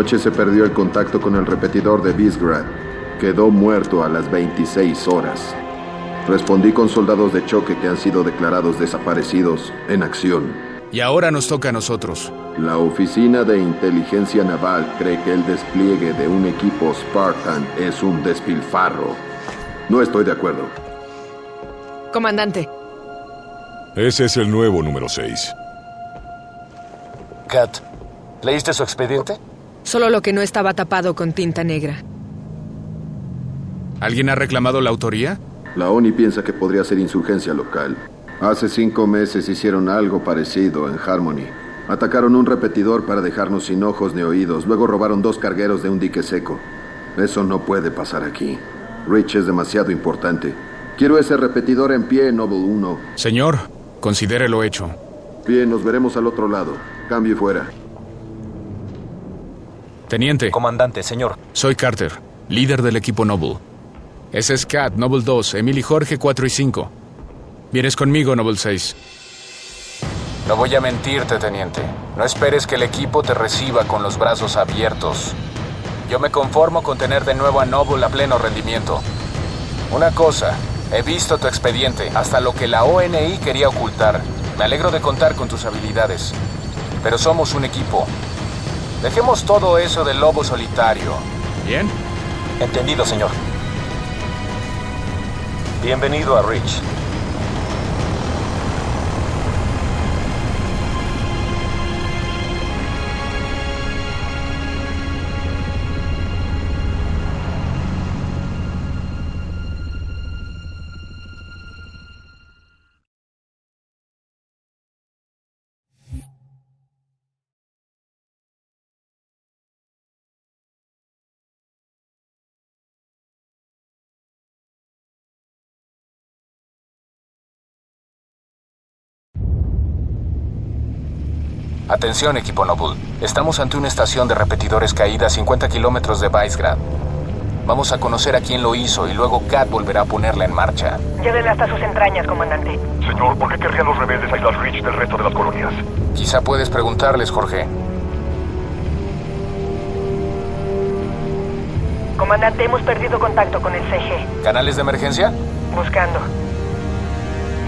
Anoche se perdió el contacto con el repetidor de Bisgrad. Quedó muerto a las 26 horas. Respondí con soldados de choque que han sido declarados desaparecidos en acción. Y ahora nos toca a nosotros. La Oficina de Inteligencia Naval cree que el despliegue de un equipo Spartan es un despilfarro. No estoy de acuerdo. Comandante, Ese es el nuevo número 6. Kat, ¿leíste su expediente? Solo lo que no estaba tapado con tinta negra. ¿Alguien ha reclamado la autoría? La ONI piensa que podría ser insurgencia local. Hace cinco meses hicieron algo parecido en Harmony. Atacaron un repetidor para dejarnos sin ojos ni oídos. Luego robaron dos cargueros de un dique seco. Eso no puede pasar aquí. Rich es demasiado importante. Quiero ese repetidor en pie, Noble 1. Señor, considere lo hecho. Bien, nos veremos al otro lado. Cambio y fuera. Teniente, Comandante, señor. soy Carter, líder del equipo Noble. Ese es Cat, Noble 2, Emil y Jorge 4 y 5. Vienes conmigo, Noble 6. No voy a mentirte, teniente. No esperes que el equipo te reciba con los brazos abiertos. Yo me conformo con tener de nuevo a Noble a pleno rendimiento. Una cosa, he visto tu expediente, hasta lo que la ONI quería ocultar. Me alegro de contar con tus habilidades. Pero somos un equipo. Dejemos todo eso del lobo solitario. ¿Bien? Entendido, señor. Bienvenido a Rich. Atención, equipo Noble. Estamos ante una estación de repetidores caída a 50 kilómetros de Vicegrad. Vamos a conocer a quién lo hizo y luego Kat volverá a ponerla en marcha. Llévenle hasta sus entrañas, comandante. Señor, ¿por qué querrían los rebeldes aislar Rich del resto de las colonias? Quizá puedes preguntarles, Jorge. Comandante, hemos perdido contacto con el CG. ¿Canales de emergencia? Buscando.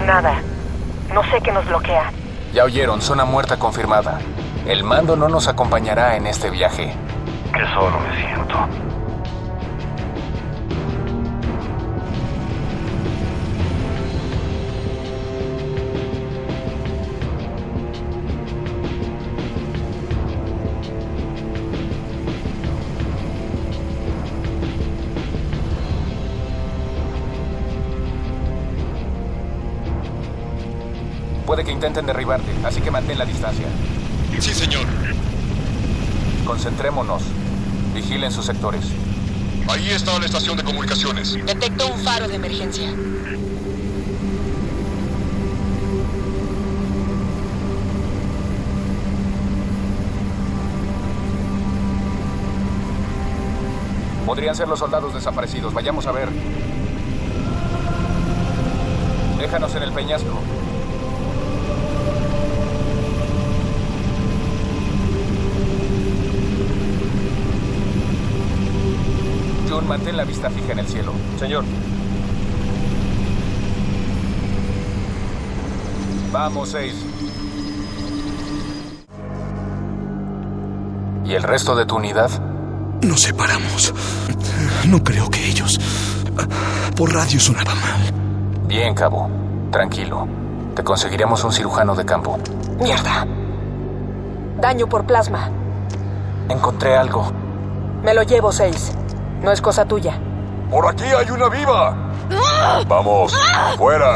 Nada. No sé qué nos bloquea. Ya oyeron, zona muerta confirmada. El mando no nos acompañará en este viaje. Qué solo me siento. Intenten derribarte, así que mantén la distancia. Sí, señor. Concentrémonos. Vigilen sus sectores. Ahí está la estación de comunicaciones. Detecto un faro de emergencia. Podrían ser los soldados desaparecidos. Vayamos a ver. Déjanos en el peñasco. Mantén la vista fija en el cielo. Señor. Vamos, seis. ¿Y el resto de tu unidad? Nos separamos. No creo que ellos... Por radio sonaba mal. Bien, cabo. Tranquilo. Te conseguiremos un cirujano de campo. Mierda. Daño por plasma. Encontré algo. Me lo llevo, seis. No es cosa tuya. ¡Por aquí hay una viva! Vamos, fuera.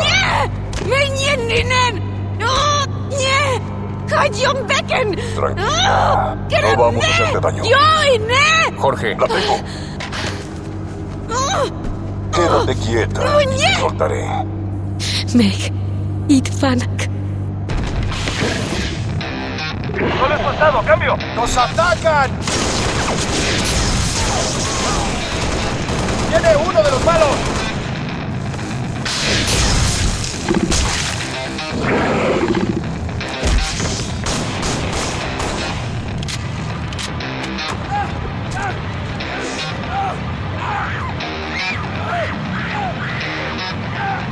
Tranquila. No vamos a hacerte daño. Jorge, La tengo. Quédate quieta. Te soltaré. Meg, Idvanak. ¡Solo es soltado! ¡Cambio! ¡Nos atacan! ¡Tiene uno de los malos.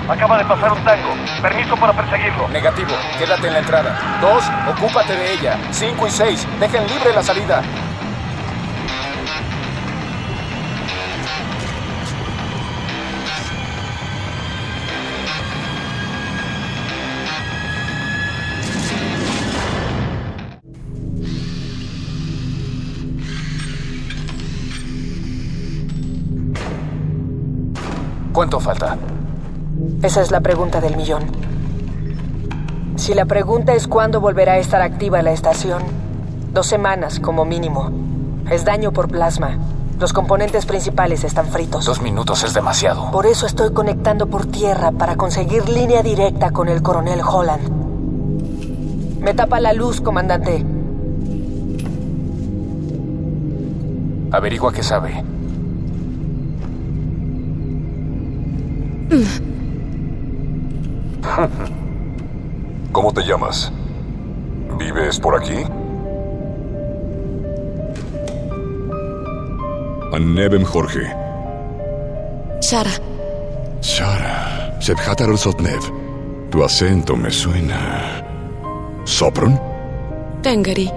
Acaba de pasar un tango. Permiso para perseguirlo. Negativo. Quédate en la entrada. Dos, ocúpate de ella. Cinco y seis, dejen libre la salida. ¿Cuánto falta? Esa es la pregunta del millón. Si la pregunta es cuándo volverá a estar activa la estación, dos semanas como mínimo. Es daño por plasma. Los componentes principales están fritos. Dos minutos es demasiado. Por eso estoy conectando por tierra para conseguir línea directa con el coronel Holland. Me tapa la luz, comandante. Averigua qué sabe. ¿Cómo te llamas? ¿Vives por aquí? Anebem Jorge. Shara. Shara. Sebhatar Sotnev. Tu acento me suena. ¿Sopron? Tengeri.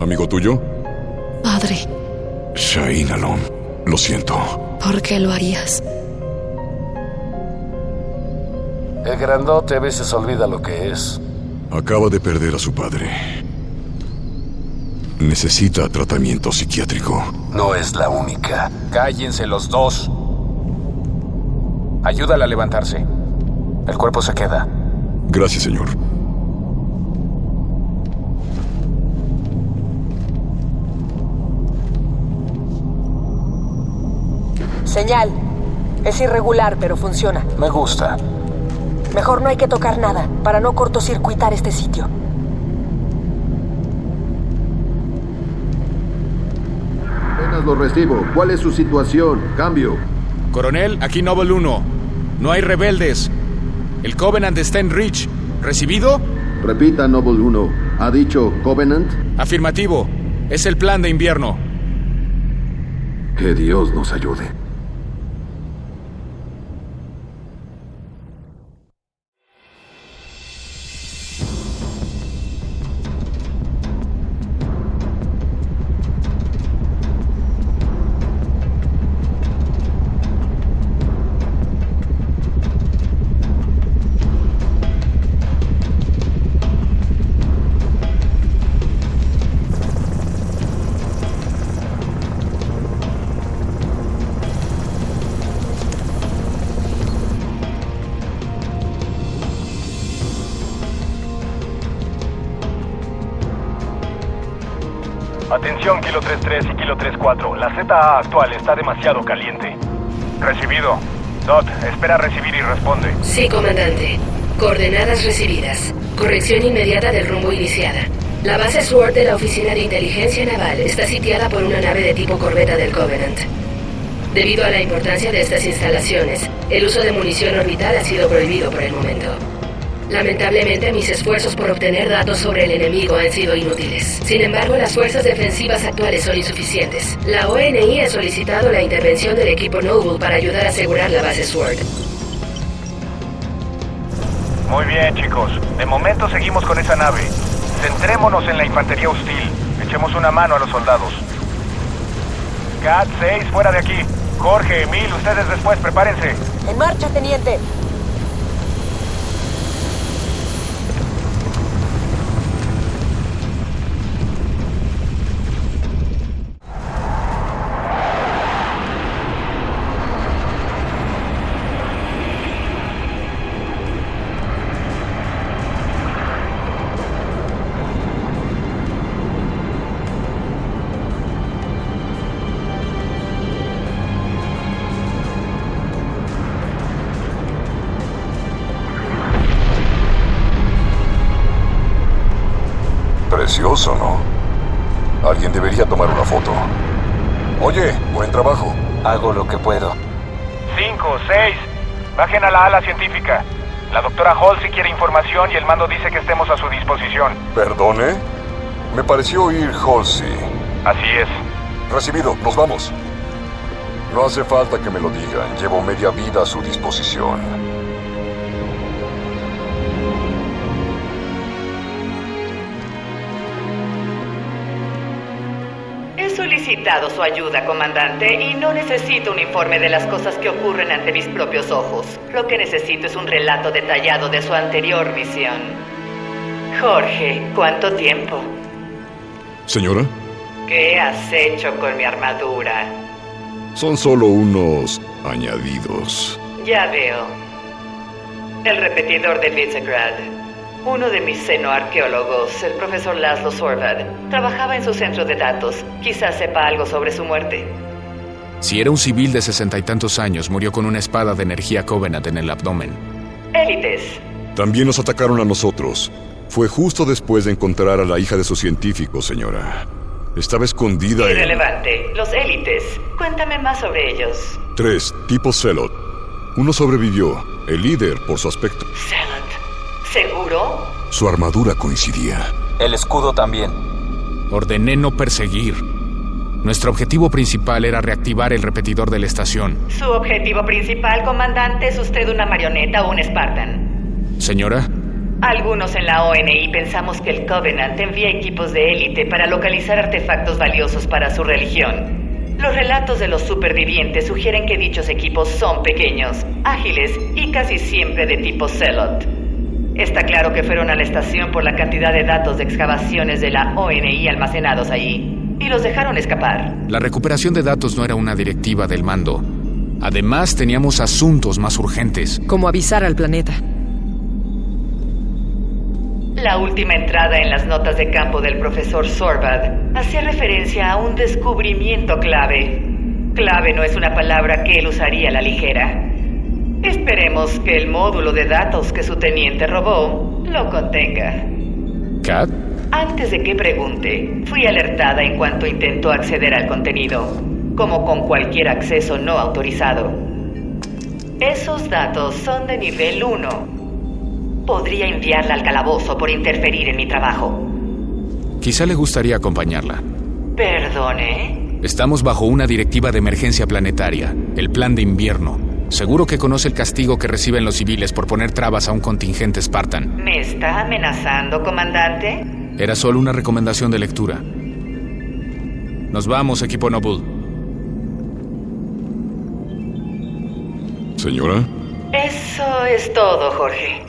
¿Amigo tuyo? Padre. Shain Alom. Lo siento. ¿Por qué lo harías? El grandote a veces olvida lo que es. Acaba de perder a su padre. Necesita tratamiento psiquiátrico. No es la única. Cállense los dos. Ayúdala a levantarse. El cuerpo se queda. Gracias, señor. Señal. Es irregular, pero funciona. Me gusta. Mejor no hay que tocar nada, para no cortocircuitar este sitio. Apenas lo recibo. ¿Cuál es su situación? Cambio. Coronel, aquí Noble 1. No hay rebeldes. El Covenant está en Reach. ¿Recibido? Repita, Noble 1. ¿Ha dicho Covenant? Afirmativo. Es el plan de invierno. Que Dios nos ayude. La ZA actual está demasiado caliente. Recibido. Dot, espera recibir y responde. Sí, comandante. Coordenadas recibidas. Corrección inmediata del rumbo iniciada. La base SWORD de la Oficina de Inteligencia Naval está sitiada por una nave de tipo corbeta del Covenant. Debido a la importancia de estas instalaciones, el uso de munición orbital ha sido prohibido por el momento. Lamentablemente, mis esfuerzos por obtener datos sobre el enemigo han sido inútiles. Sin embargo, las fuerzas defensivas actuales son insuficientes. La ONI ha solicitado la intervención del equipo Noble para ayudar a asegurar la base SWORD. Muy bien, chicos. De momento seguimos con esa nave. Centrémonos en la infantería hostil. Echemos una mano a los soldados. Cat 6, fuera de aquí. Jorge, Emil, ustedes después, prepárense. En marcha, teniente. La ala científica. La doctora Halsey quiere información y el mando dice que estemos a su disposición. ¿Perdone? Me pareció oír Halsey. Así es. Recibido, nos vamos. No hace falta que me lo digan. Llevo media vida a su disposición. Solicitado su ayuda, comandante, y no necesito un informe de las cosas que ocurren ante mis propios ojos. Lo que necesito es un relato detallado de su anterior misión. Jorge, ¿cuánto tiempo? Señora, ¿Qué has hecho con mi armadura? son solo unos añadidos. Ya veo. El repetidor de Visegrad. Uno de mis xenoarqueólogos, el profesor Laszlo Sorvad, trabajaba en su centro de datos. Quizás sepa algo sobre su muerte. Si era un civil de sesenta y tantos años, murió con una espada de energía Covenant en el abdomen. Élites. También nos atacaron a nosotros. Fue justo después de encontrar a la hija de su científico, señora. Estaba escondida en... Irrelevante. Los élites. Cuéntame más sobre ellos. Tres, tipo Celot. Uno sobrevivió, el líder por su aspecto. Zealot. ¿Seguro? Su armadura coincidía. El escudo también. Ordené no perseguir. Nuestro objetivo principal era reactivar el repetidor de la estación. Su objetivo principal, comandante, es usted una marioneta o un Spartan. Señora, Algunos en la ONI pensamos que el Covenant envía equipos de élite para localizar artefactos valiosos para su religión. Los relatos de los supervivientes sugieren que dichos equipos son pequeños, ágiles y casi siempre de tipo Celot. Está claro que fueron a la estación por la cantidad de datos de excavaciones de la ONI almacenados allí, y los dejaron escapar. la recuperación de datos no era una directiva del mando. Además, teníamos asuntos más urgentes. Como avisar al planeta. La última entrada en las notas de campo del profesor Sorvad hacía referencia a un descubrimiento clave. Clave no es una palabra que él usaría a la ligera. Esperemos que el módulo de datos que su teniente robó lo contenga. Kat, Antes de que pregunte, fui alertada en cuanto intentó acceder al contenido, como con cualquier acceso no autorizado. Esos datos son de nivel 1. Podría enviarla al calabozo por interferir en mi trabajo. quizá le gustaría acompañarla. Perdone. Estamos bajo una directiva de emergencia planetaria, el plan de invierno. Seguro que conoce el castigo que reciben los civiles por poner trabas a un contingente Spartan. ¿Me está amenazando, comandante? Era solo una recomendación de lectura. Nos vamos, equipo Noble. Señora, Eso es todo, Jorge.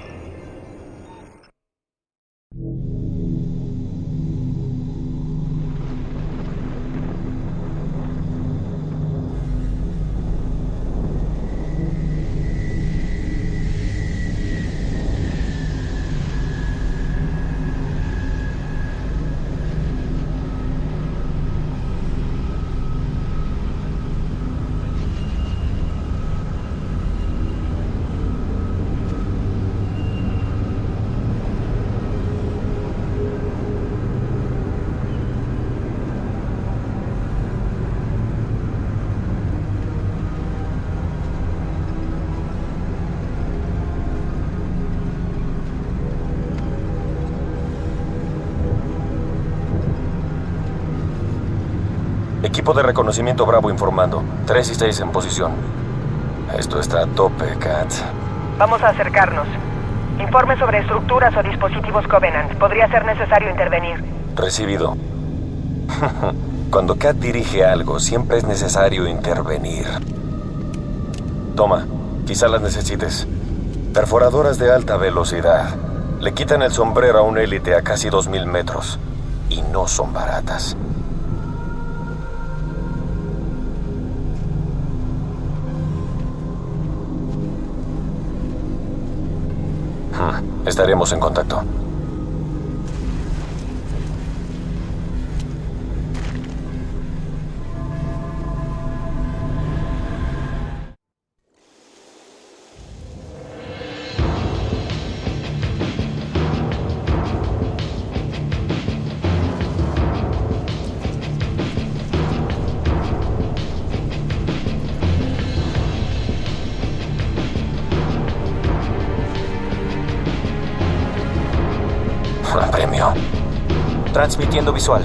Equipo de reconocimiento Bravo informando. 3 y 6 en posición. Esto está a tope, Kat. Vamos a acercarnos. Informe sobre estructuras o dispositivos Covenant. Podría ser necesario intervenir. Recibido. Cuando Kat dirige algo, siempre es necesario intervenir. Toma, quizá las necesites. Perforadoras de alta velocidad. Le quitan el sombrero a un élite a casi 2.000 metros. Y no son baratas. Hmm, Estaremos en contacto. Transmitiendo visual.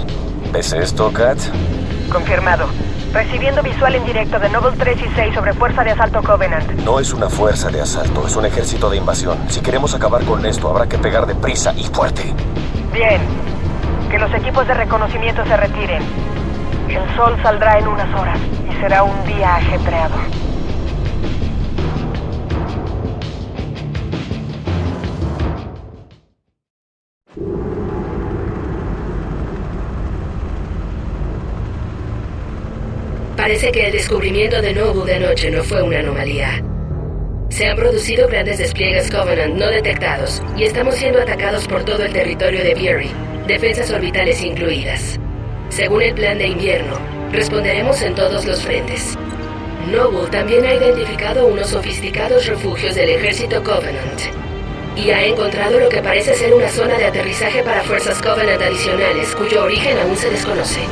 ¿Ves esto, Kat? Confirmado. Recibiendo visual en directo de Noble 3 y 6 sobre Fuerza de Asalto Covenant. No es una fuerza de asalto, es un ejército de invasión. Si queremos acabar con esto, habrá que pegar deprisa y fuerte. Bien. Que los equipos de reconocimiento se retiren. El sol saldrá en unas horas y será un día ajetreado. Parece que el descubrimiento de Nobu de anoche no fue una anomalía. Se han producido grandes despliegues Covenant no detectados y estamos siendo atacados por todo el territorio de Bury, defensas orbitales incluidas. Según el plan de invierno, responderemos en todos los frentes. Noble también ha identificado unos sofisticados refugios del ejército Covenant y ha encontrado lo que parece ser una zona de aterrizaje para fuerzas Covenant adicionales cuyo origen aún se desconoce.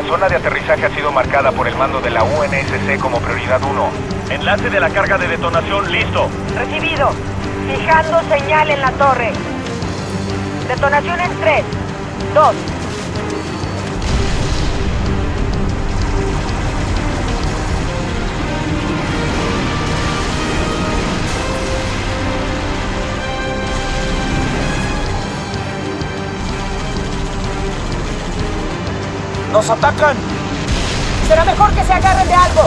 La zona de aterrizaje ha sido marcada por el mando de la UNSC como prioridad 1. Enlace de la carga de detonación listo. Recibido. Fijando señal en la torre. Detonación en 3, 2. ¡Nos atacan! Será mejor que se agarren de algo.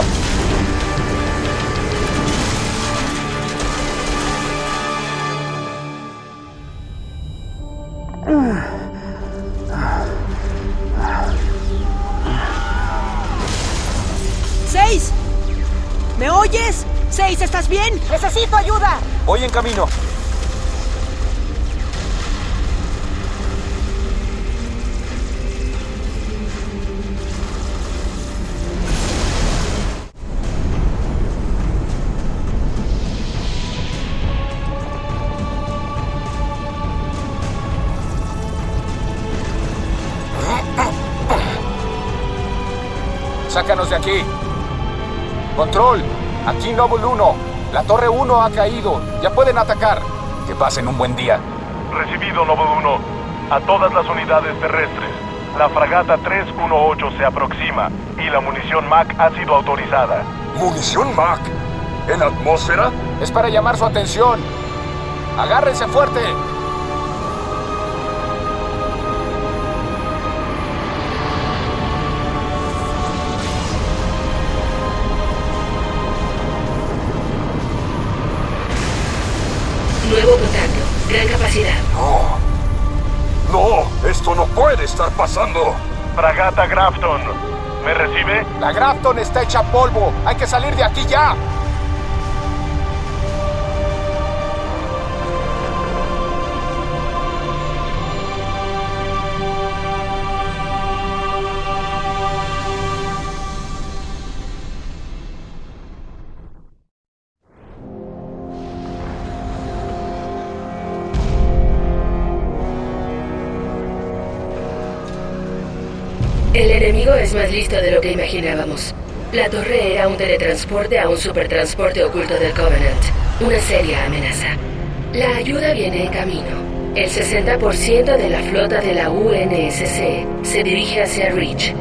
¡Seis! ¿Me oyes? ¡Seis, ¿estás bien? Necesito ayuda. Voy en camino. Aquí. Control, aquí Noble 1. La torre 1 ha caído. Ya pueden atacar. Que pasen un buen día. Recibido, Noble 1. A todas las unidades terrestres. La fragata 318 se aproxima y la munición MAC ha sido autorizada. ¿Munición MAC? ¿En atmósfera? Es para llamar su atención. Agárrense fuerte. Puede estar pasando. Fragata Grafton. ¿Me recibe? La Grafton está hecha polvo. Hay que salir de aquí ya. Más listo de lo que imaginábamos. La torre era un teletransporte a un supertransporte oculto del Covenant. Una seria amenaza. La ayuda viene en camino. El 60% de la flota de la UNSC se dirige hacia Reach.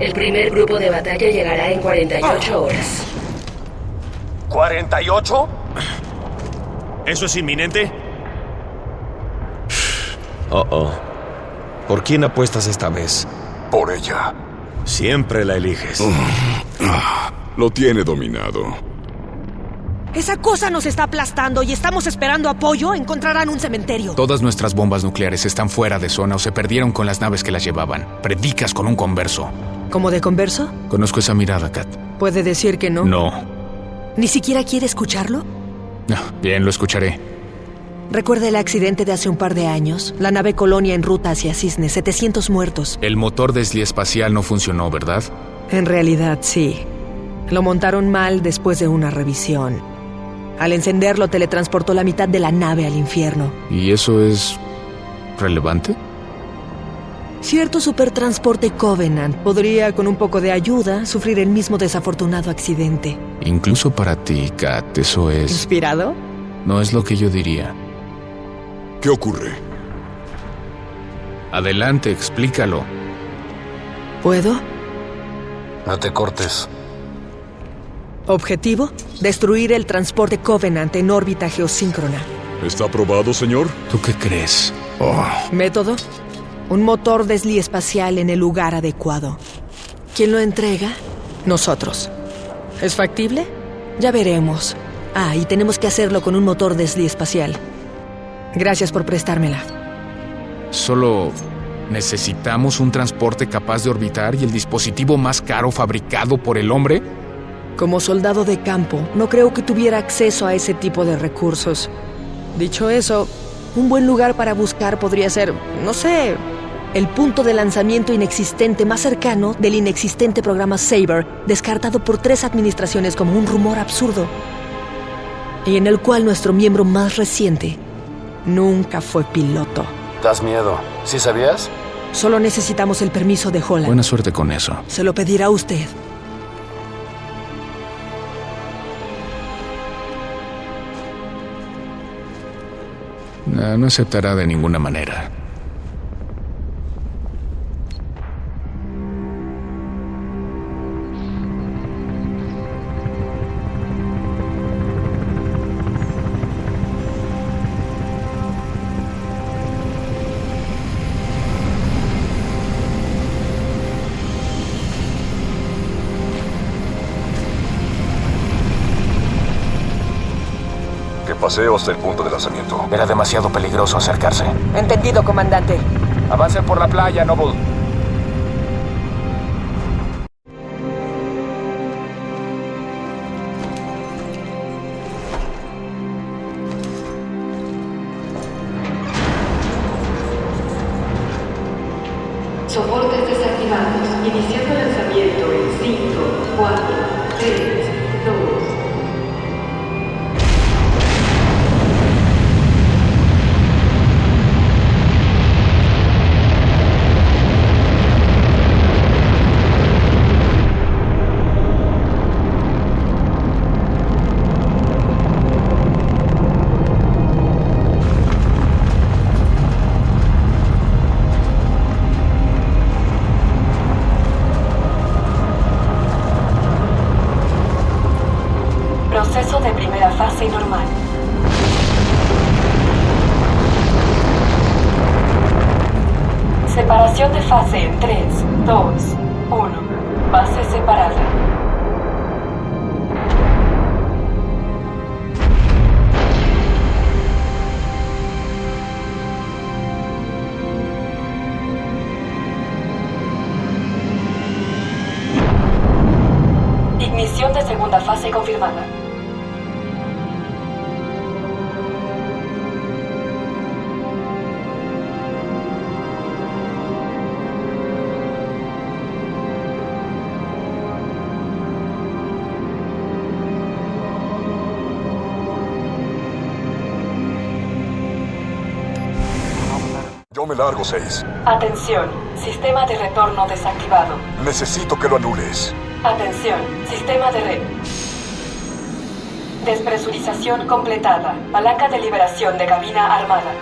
El primer grupo de batalla llegará en 48 horas. ¿48? ¿Eso es inminente? Oh, oh. ¿Por quién apuestas esta vez? Por ella. Siempre la eliges. Lo tiene dominado. Esa cosa nos está aplastando y estamos esperando apoyo. Encontrarán un cementerio. Todas nuestras bombas nucleares están fuera de zona o se perdieron con las naves que las llevaban. Predicas con un converso. ¿Como de converso? Conozco esa mirada, Kat. ¿Puede decir que no? No. ¿Ni siquiera quiere escucharlo? No, Bien, lo escucharé. ¿Recuerda el accidente de hace un par de años? La nave Colonia en ruta hacia Cisne, 700 muertos. El motor espacial no funcionó, ¿verdad? En realidad, sí. Lo montaron mal después de una revisión. Al encenderlo, teletransportó la mitad de la nave al infierno. ¿Y eso es relevante? Cierto supertransporte Covenant podría, con un poco de ayuda, sufrir el mismo desafortunado accidente. Incluso para ti, Kat, eso es... ¿Inspirado? No es lo que yo diría. ¿Qué ocurre? Adelante, explícalo. ¿Puedo? No te cortes. Objetivo: destruir el transporte Covenant en órbita geosíncrona. ¿Está aprobado, señor? ¿Tú qué crees? Oh. Método: un motor Desli espacial en el lugar adecuado. ¿Quién lo entrega? Nosotros. ¿Es factible? Ya veremos. Ah, y tenemos que hacerlo con un motor Desli espacial. Gracias por prestármela. Solo necesitamos un transporte capaz de orbitar y el dispositivo más caro fabricado por el hombre. Como soldado de campo, no creo que tuviera acceso a ese tipo de recursos. Dicho eso, un buen lugar para buscar podría ser, no sé, el punto de lanzamiento inexistente más cercano del inexistente programa Saber, descartado por tres administraciones como un rumor absurdo, y en el cual nuestro miembro más reciente nunca fue piloto. Das miedo. ¿Sí sabías? Solo necesitamos el permiso de Holland. Buena suerte con eso. Se lo pedirá usted. No, no aceptará de ninguna manera. Paseo hasta el punto de lanzamiento. Era demasiado peligroso acercarse. Entendido, comandante. Avancen por la playa, Noble. Ignición de segunda fase confirmada. Yo me largo, seis. Atención, sistema de retorno desactivado. Necesito que lo anules. Atención, sistema de red. Despresurización completada. Palanca de liberación de cabina armada.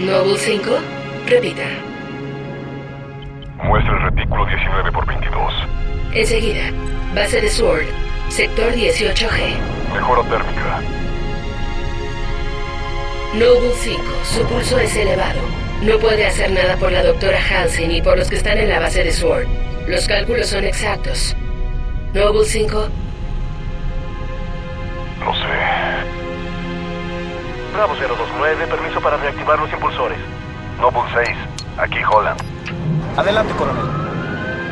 Noble 5, base de Sword, sector 18G. Mejora térmica. Noble 5, su pulso es elevado. No puede hacer nada por la doctora Hansen ni por los que están en la base de Sword. Los cálculos son exactos. Noble 5, No sé. Bravo 029, permiso para reactivar los impulsores. Noble 6, aquí Holland. Adelante, coronel.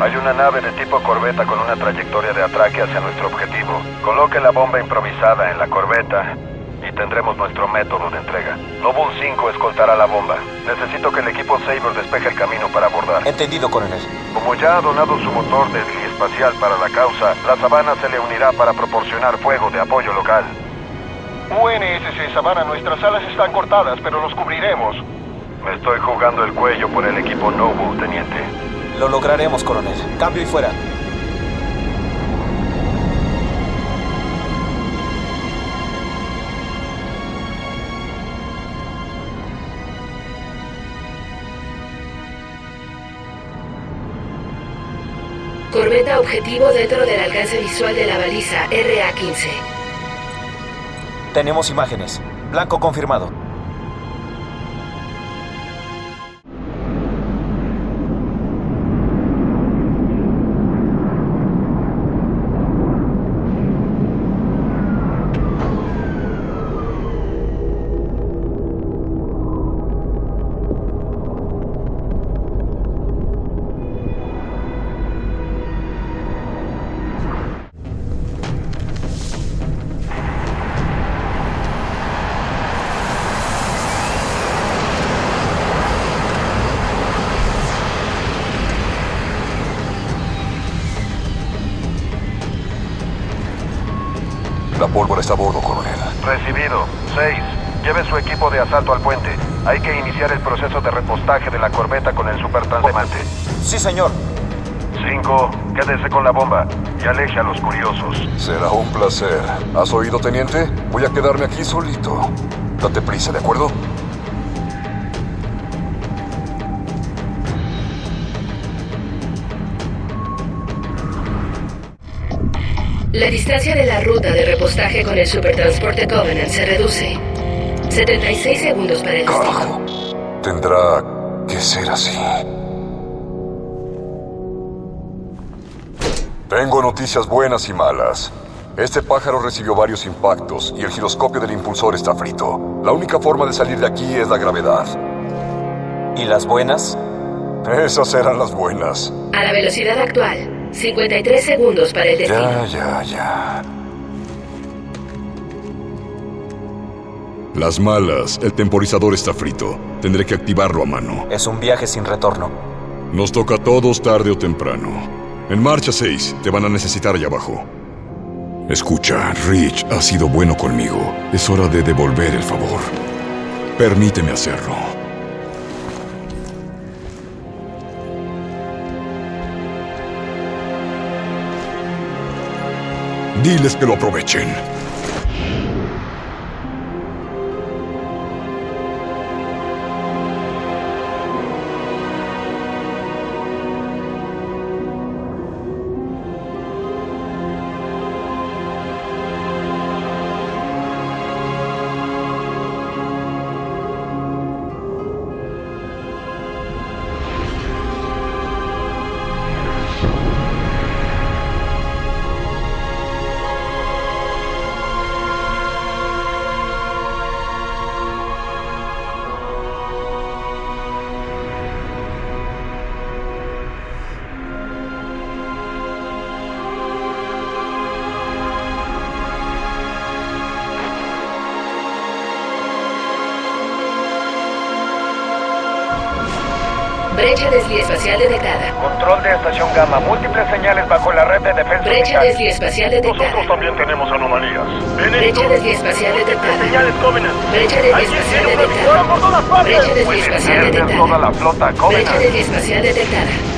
Hay una nave de tipo corbeta con una trayectoria de atraque hacia nuestro objetivo. Coloque la bomba improvisada en la corbeta y tendremos nuestro método de entrega. Noble 5 escoltará la bomba. Necesito que el equipo Saber despeje el camino para abordar. Entendido, coronel. Como ya ha donado su motor de espacial para la causa, la Sabana se le unirá para proporcionar fuego de apoyo local. UNSC Sabana, nuestras alas están cortadas, pero los cubriremos. Me estoy jugando el cuello por el equipo Noble, teniente. Lo lograremos, coronel. Cambio y fuera. Corbeta objetivo dentro del alcance visual de la baliza RA-15. Tenemos imágenes. Blanco confirmado. De asalto al puente. Hay que iniciar el proceso de repostaje de la corbeta con el supertransmante. Sí, señor. 5. Quédese con la bomba y aleje a los curiosos. Será un placer. ¿Has oído, teniente? Voy a quedarme aquí solito. Date prisa, ¿de acuerdo? La distancia de la ruta de repostaje con el supertransporte Covenant se reduce. 76 segundos para el destino. Tendrá que ser así. Tengo noticias buenas y malas. Este pájaro recibió varios impactos y el giroscopio del impulsor está frito. La única forma de salir de aquí es la gravedad. ¿Y las buenas? Esas eran las buenas. A la velocidad actual, 53 segundos para el destino. Ya, ya, ya. Las malas, el temporizador está frito. Tendré que activarlo a mano. Es un viaje sin retorno. Nos toca a todos tarde o temprano. En marcha 6, te van a necesitar allá abajo. Escucha, Rich ha sido bueno conmigo. Es hora de devolver el favor. Permíteme hacerlo. Diles que lo aprovechen. Brecha desvío-espacial detectada. Control de estación Gamma. Múltiples señales bajo la red de defensa. Brecha unitaria. desvío-espacial detectada. Nosotros también tenemos anomalías. Brecha desvío-espacial detectada. Señales Covenant. Brecha desvío-espacial detectada. Brecha ver detectada. toda la flota Brecha Covenant. desvío-espacial detectada.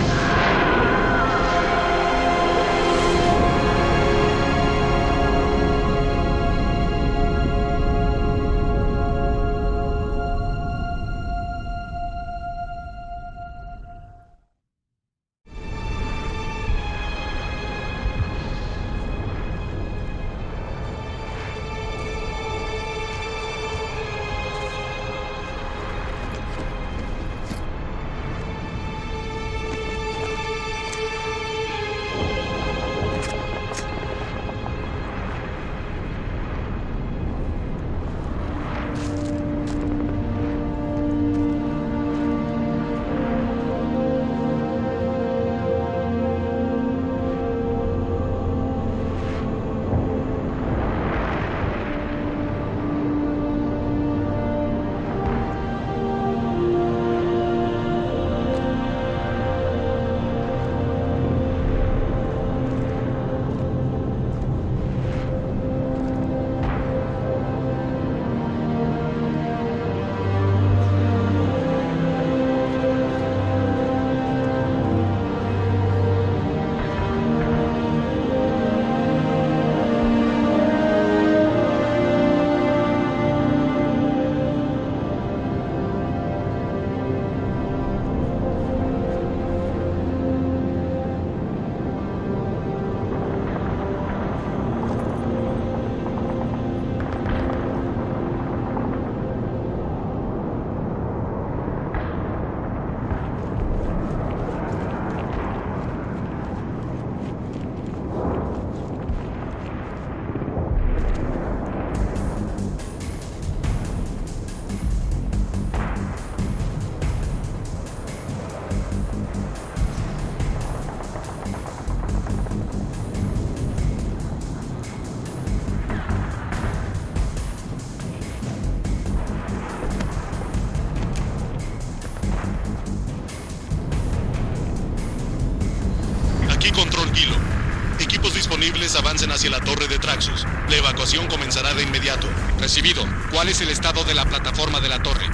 Hacia la torre de Traxus. La evacuación comenzará de inmediato. Recibido. ¿Cuál es el estado de la plataforma de la torre?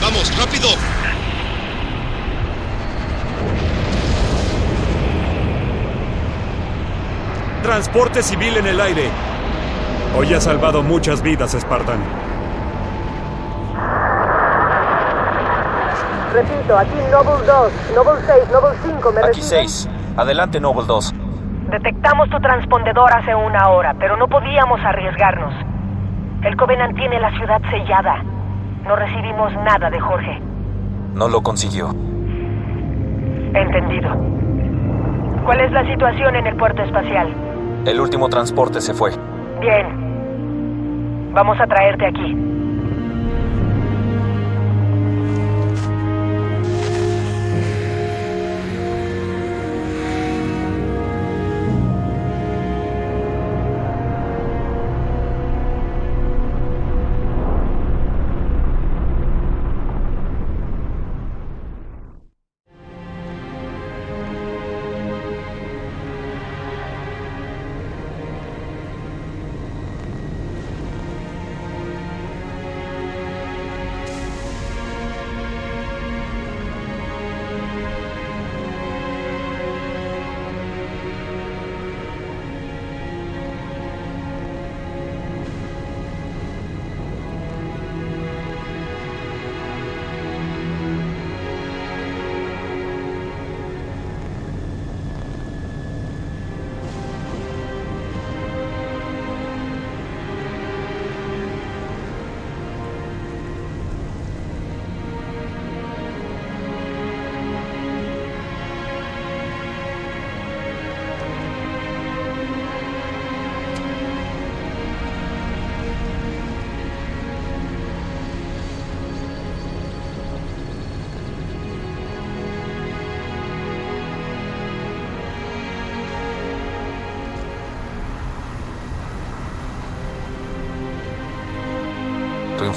¡Vamos, rápido! Transporte civil en el aire. Hoy ha salvado muchas vidas, Spartan. Repito, aquí Noble 2, Noble 6, Noble 5, ¿me Aquí reciben? 6. Adelante, Noble 2. Detectamos tu transpondedor hace una hora, pero no podíamos arriesgarnos. El Covenant tiene la ciudad sellada. No recibimos nada de Jorge. No lo consiguió. Entendido. ¿Cuál es la situación en el puerto espacial? El último transporte se fue. Bien. Vamos a traerte aquí.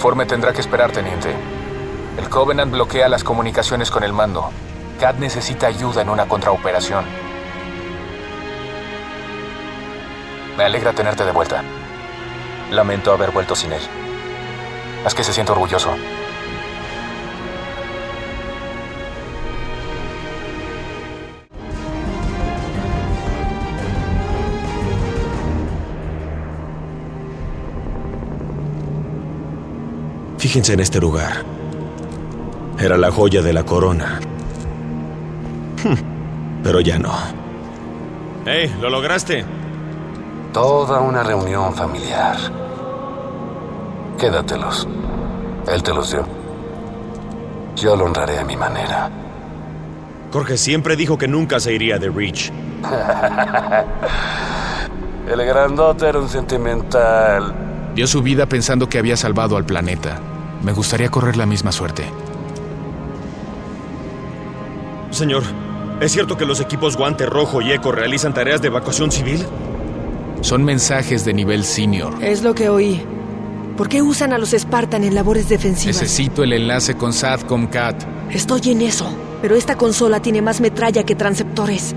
Informe tendrá que esperar, teniente. El Covenant bloquea las comunicaciones con el mando. Kat necesita ayuda en una contraoperación. Me alegra tenerte de vuelta. Lamento haber vuelto sin él. Haz que se sienta orgulloso. Fíjense en este lugar. Era la joya de la corona. Hmm, Pero ya no. ¡Hey! ¡Lo lograste! Toda una reunión familiar. Quédatelos. Él te los dio. Yo lo honraré a mi manera. Jorge siempre dijo que nunca se iría de Reach. El grandote era un sentimental. Dio su vida pensando que había salvado al planeta. Me gustaría correr la misma suerte. Señor, ¿es cierto que los equipos Guante Rojo y Eco realizan tareas de evacuación civil? Son mensajes de nivel senior. Es lo que oí. ¿Por qué usan a los Spartan en labores defensivas? Necesito el enlace con SATCOM CAT. Estoy en eso, pero esta consola tiene más metralla que transceptores.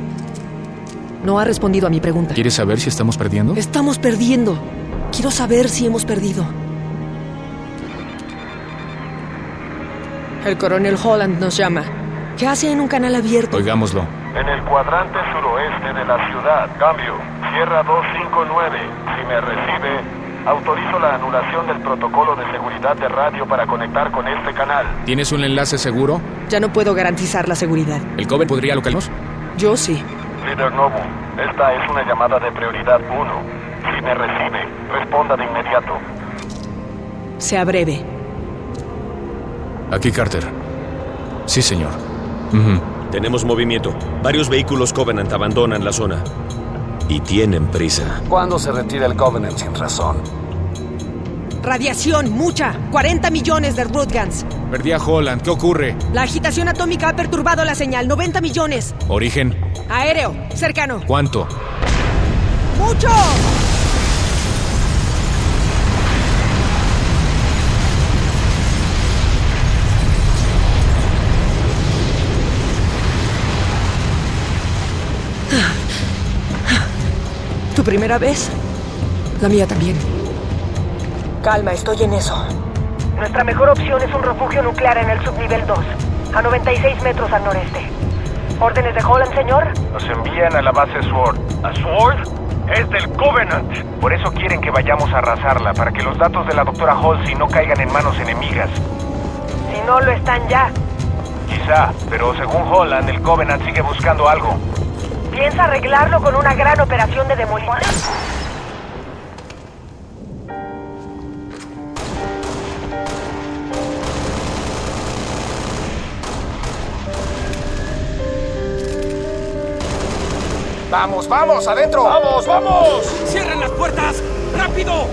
No ha respondido a mi pregunta. ¿Quieres saber si estamos perdiendo? Estamos perdiendo. Quiero saber si hemos perdido. El coronel Holland nos llama. ¿Qué hace en un canal abierto? Oigámoslo. En el cuadrante suroeste de la ciudad. Cambio. Sierra 259. Si me recibe, autorizo la anulación del protocolo de seguridad de radio para conectar con este canal. ¿Tienes un enlace seguro? Ya no puedo garantizar la seguridad. ¿El Coven podría localizarnos? Yo sí. Líder Nobu, esta es una llamada de prioridad 1. Si me recibe, responda de inmediato. Sea breve. Aquí, Carter. Sí, señor. Tenemos movimiento. Varios vehículos Covenant abandonan la zona. Y tienen prisa. ¿Cuándo se retira el Covenant sin razón? Radiación, mucha. 40 millones de Rutgans. Perdí a Holland. ¿Qué ocurre? La agitación atómica ha perturbado la señal. 90 millones. ¿Origen? Aéreo, cercano. ¿Cuánto? ¡Mucho! Primera vez. La mía también. Calma, estoy en eso. Nuestra mejor opción es un refugio nuclear en el subnivel 2, a 96 metros al noreste. ¿Órdenes de Holland, señor? Nos envían a la base Sword. ¿A Sword? Es del Covenant. Por eso quieren que vayamos a arrasarla, para que los datos de la doctora Halsey no caigan en manos enemigas. Si no lo están ya. Quizá, pero según Holland, el Covenant sigue buscando algo. Piensa arreglarlo con una gran operación de demolición. ¡Vamos, vamos, adentro! ¡Vamos, vamos! ¡Cierren las puertas! ¡Rápido!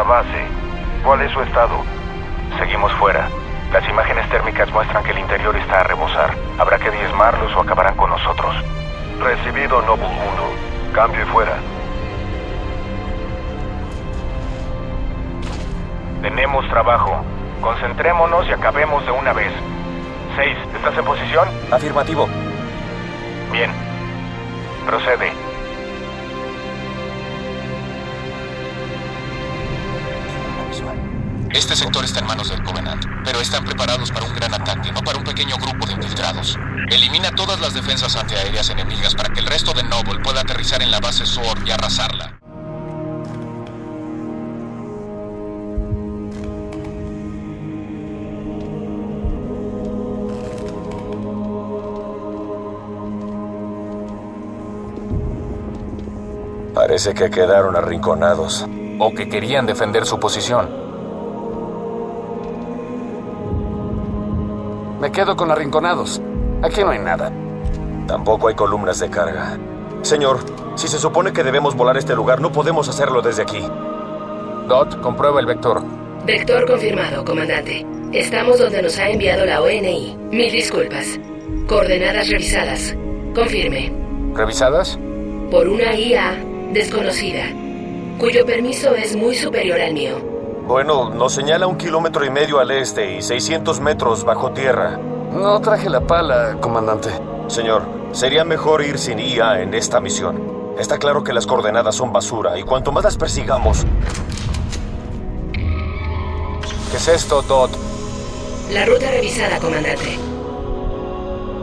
Base. ¿Cuál es su estado? Seguimos fuera. Las imágenes térmicas muestran que el interior está a rebosar. Habrá que diezmarlos o acabarán con nosotros. Recibido Noble 1. Cambio y fuera. Tenemos trabajo. Concentrémonos y acabemos de una vez. Seis, ¿estás en posición? Afirmativo. Este sector está en manos del Covenant, pero están preparados para un gran ataque, no para un pequeño grupo de infiltrados. Elimina todas las defensas antiaéreas enemigas para que el resto de Noble pueda aterrizar en la base SWORD y arrasarla. Parece que quedaron arrinconados. O que querían defender su posición. Me quedo con arrinconados. Aquí no hay nada. Tampoco hay columnas de carga. Señor, si se supone que debemos volar este lugar, no podemos hacerlo desde aquí. Dot, comprueba el vector. Vector confirmado, comandante. Estamos donde nos ha enviado la ONI. Mil disculpas. Coordenadas revisadas. Confirme. ¿Revisadas? Por una IA desconocida, cuyo permiso es muy superior al mío. Bueno, nos señala un kilómetro y medio al este y 600 metros bajo tierra. No traje la pala, comandante. Señor, sería mejor ir sin IA en esta misión. Está claro que las coordenadas son basura y cuanto más las persigamos... ¿Qué es esto, Dot? La ruta revisada, comandante.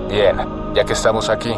Bien, ya que estamos aquí.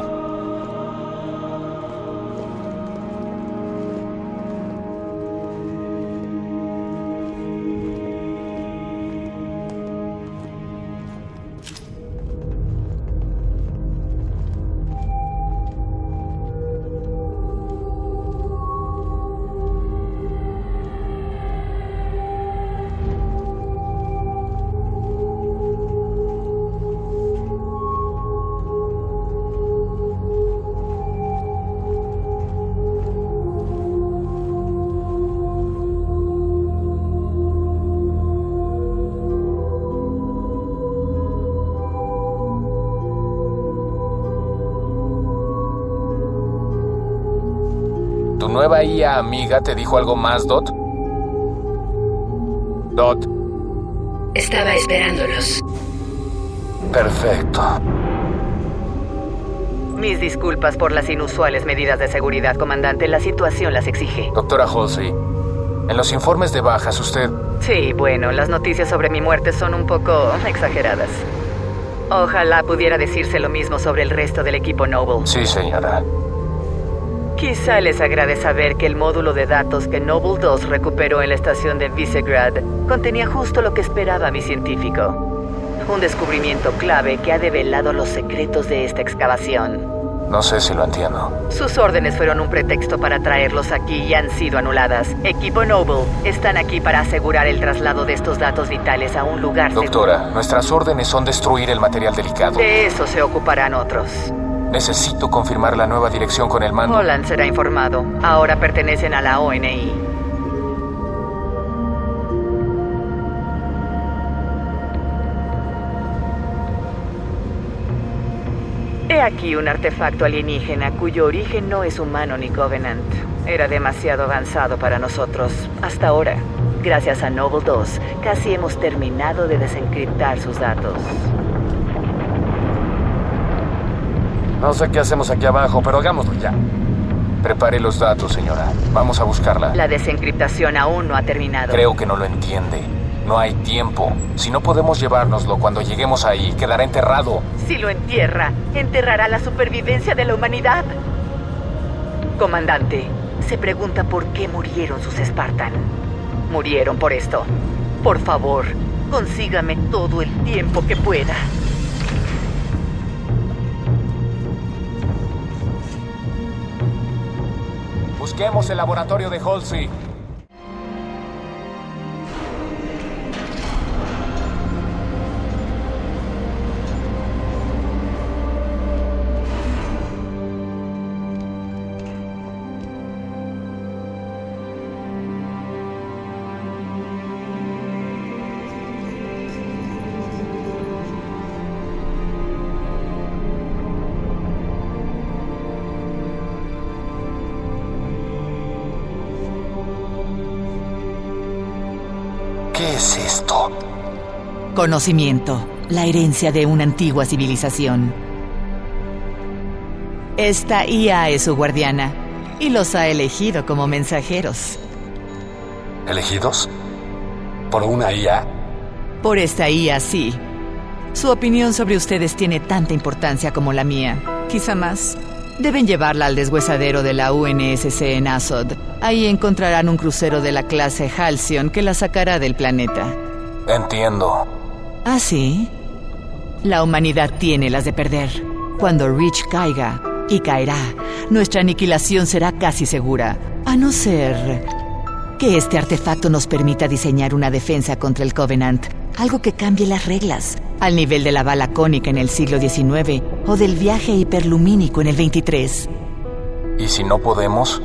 ¿Tu nueva IA amiga te dijo algo más, Dot? Dot. Estaba esperándolos. Perfecto. Mis disculpas por las inusuales medidas de seguridad, comandante. La situación las exige. Doctora Halsey, en los informes de bajas usted... Sí, bueno, las noticias sobre mi muerte son un poco exageradas. Ojalá pudiera decirse lo mismo sobre el resto del equipo Noble. Sí, señora. Quizá les agrade saber que el módulo de datos que Noble 2 recuperó en la estación de Visegrad contenía justo lo que esperaba mi científico. Un descubrimiento clave que ha develado los secretos de esta excavación. No sé si lo entiendo. Sus órdenes fueron un pretexto para traerlos aquí y han sido anuladas. Equipo Noble, están aquí para asegurar el traslado de estos datos vitales a un lugar Doctora, nuestras órdenes son destruir el material delicado. De eso se ocuparán otros. Necesito confirmar la nueva dirección con el mando. Holland será informado. Ahora pertenecen a la ONI. He aquí un artefacto alienígena cuyo origen no es humano ni Covenant. Era demasiado avanzado para nosotros. Hasta ahora, gracias a Noble 2, casi hemos terminado de desencriptar sus datos. No sé qué hacemos aquí abajo, pero hagámoslo ya. Prepare los datos, señora. Vamos a buscarla. La desencriptación aún no ha terminado. Creo que no lo entiende. No hay tiempo. Si no podemos llevárnoslo cuando lleguemos ahí, quedará enterrado. Si lo entierra, enterrará la supervivencia de la humanidad. Comandante, se pregunta por qué murieron sus Spartan. Murieron por esto. Por favor, consígame todo el tiempo que pueda. Busquemos el laboratorio de Halsey. Conocimiento, la herencia de una antigua civilización. Esta IA es su guardiana y los ha elegido como mensajeros. ¿Elegidos? ¿Por una IA? Por esta IA, sí. Su opinión sobre ustedes tiene tanta importancia como la mía, quizá más. Deben llevarla al deshuesadero de la UNSC en Azod. Ahí encontrarán un crucero de la clase Halcyon que la sacará del planeta. Entiendo. ¿Ah, sí? La humanidad tiene las de perder. Cuando Rich caiga, y caerá, nuestra aniquilación será casi segura. A no ser que este artefacto nos permita diseñar una defensa contra el Covenant. Algo que cambie las reglas, al nivel de la bala cónica en el siglo XIX o del viaje hiperlumínico en el 23. ¿Y si no podemos?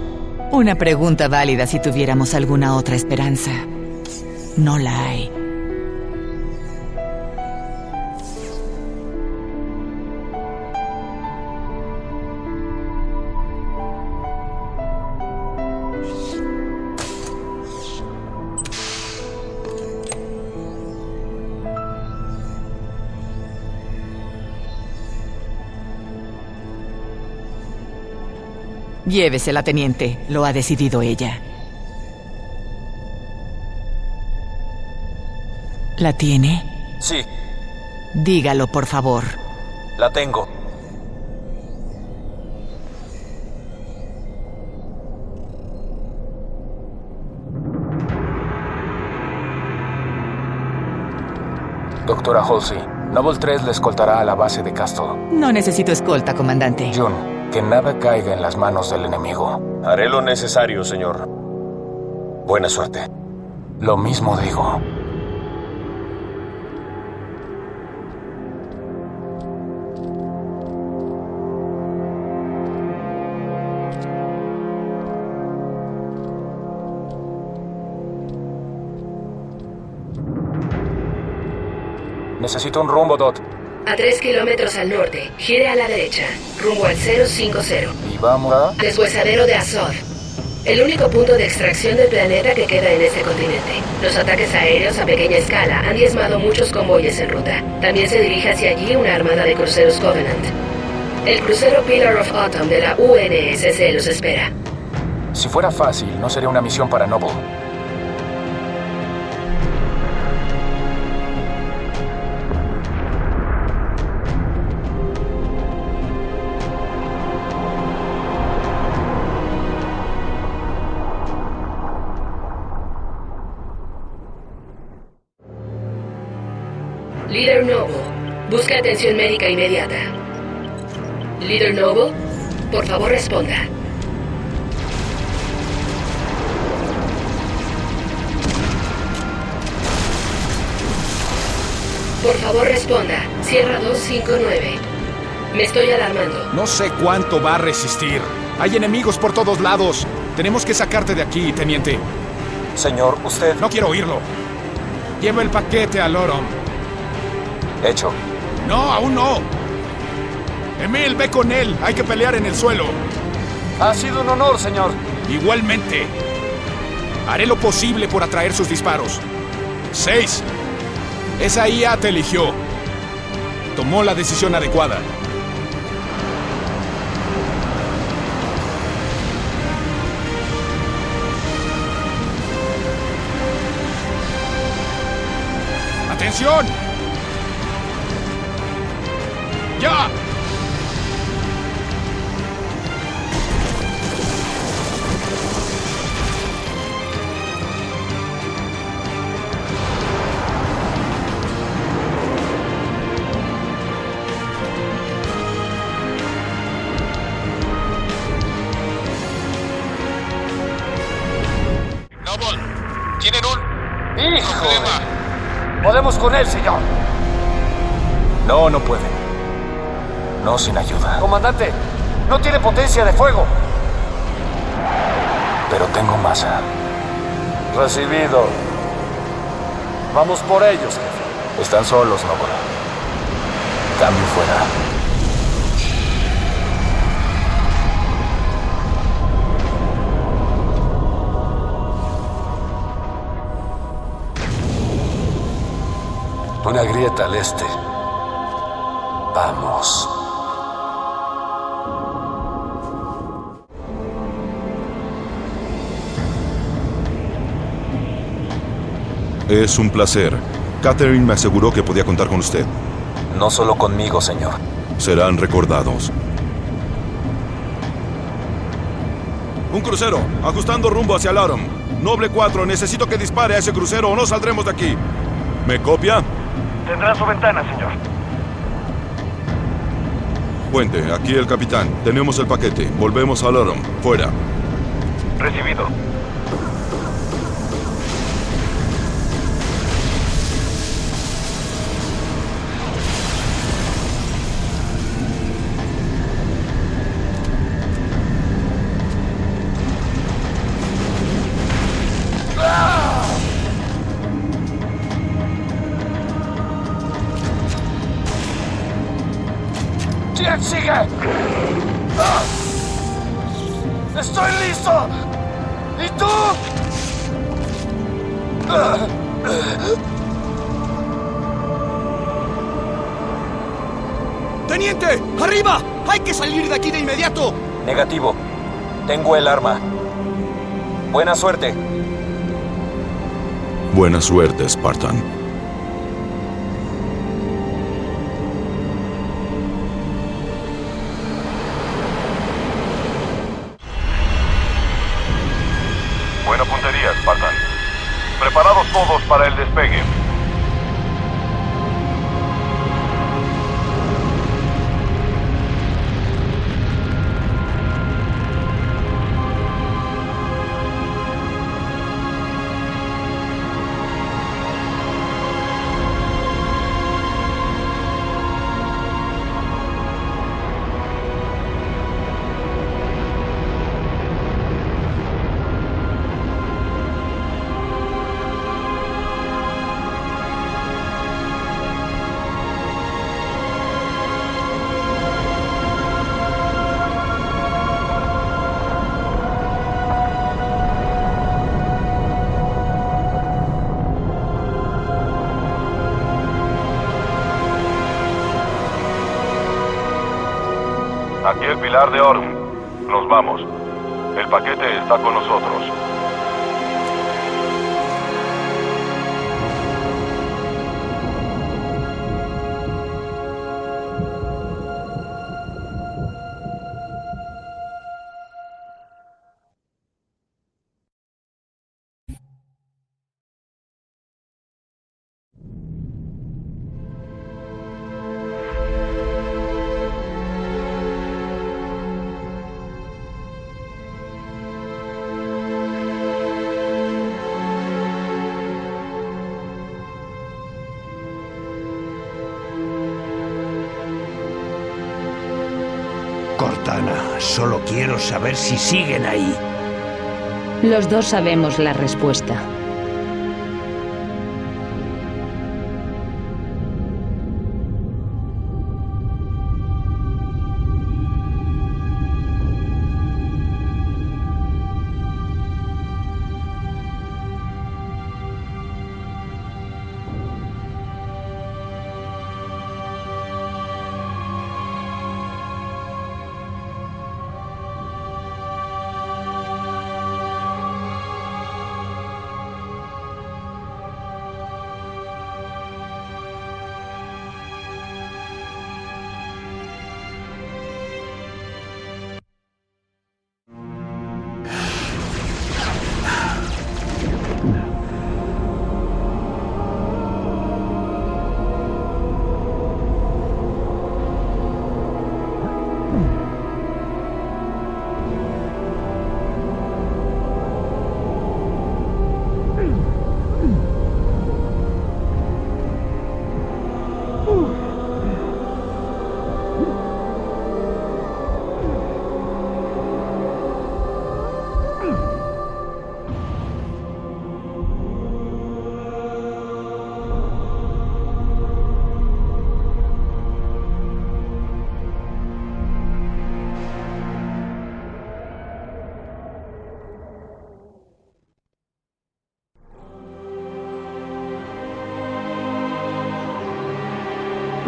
Una pregunta válida si tuviéramos alguna otra esperanza. No la hay. Llévesela, teniente. Lo ha decidido ella. ¿La tiene? Sí, Dígalo, por favor. la tengo. Doctora Halsey, Noble 3 le escoltará a la base de Castle. No necesito escolta, comandante. Jun, que nada caiga en las manos del enemigo. Haré lo necesario, señor. Buena suerte. Lo mismo digo. Necesito un rumbo, Dot. A 3 kilómetros al norte, gire a la derecha, rumbo al 050. Y vamos a... Deshuesadero de Azod. el único punto de extracción del planeta que queda en este continente. Los ataques aéreos a pequeña escala han diezmado muchos convoyes en ruta. También se dirige hacia allí una armada de cruceros Covenant. El crucero Pillar of Autumn de la UNSC los espera. Si fuera fácil, no sería una misión para Noble. Busca atención médica inmediata. Líder Noble, por favor responda. Por favor responda. Sierra 259. Me estoy alarmando. No sé cuánto va a resistir. Hay enemigos por todos lados. Tenemos que sacarte de aquí, teniente. Señor, usted... No quiero oírlo. Lleva el paquete a Lorom. Hecho. No, aún no. Emil, ve con él. Hay que pelear en el suelo. Ha sido un honor, señor. Igualmente. Haré lo posible por atraer sus disparos. Seis. Esa IA te eligió. Tomó la decisión adecuada. ¡Atención! Con él, señor. No, no pueden. No sin ayuda. Comandante, no tiene potencia de fuego. Pero tengo masa. Recibido. Vamos por ellos, jefe. Están solos, Noble. Cambio fuera. Una grieta al este. Vamos. Es un placer. Catherine me aseguró que podía contar con usted. No solo conmigo, señor. Serán recordados. Un crucero, ajustando rumbo hacia Larum. Noble 4, necesito que dispare a ese crucero o no saldremos de aquí. ¿Me copia? Tendrá su ventana, señor. Puente, aquí el capitán. Tenemos el paquete. Volvemos a Larum. Fuera. Recibido. ¡Hay que salir de aquí de inmediato! Negativo. Tengo el arma. Buena suerte. Buena suerte, Spartan. Aquí el Pilar de Orm. Nos vamos. El paquete está con nosotros. Quiero saber si siguen ahí. Los dos sabemos la respuesta.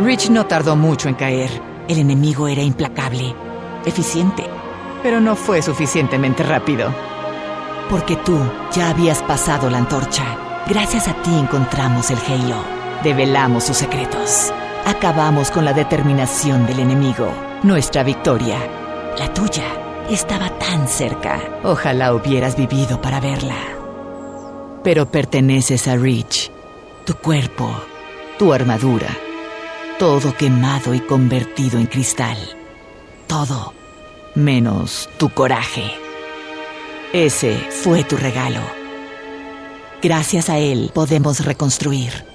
Rich no tardó mucho en caer. El enemigo era implacable, eficiente, pero no fue suficientemente rápido. Porque tú ya habías pasado la antorcha. Gracias a ti encontramos el Halo. Develamos sus secretos. Acabamos con la determinación del enemigo. Nuestra victoria, la tuya, estaba tan cerca. Ojalá hubieras vivido para verla. Pero perteneces a Rich. Tu cuerpo, tu armadura, todo quemado y convertido en cristal. Todo, menos tu coraje. Ese fue tu regalo. Gracias a él podemos reconstruir.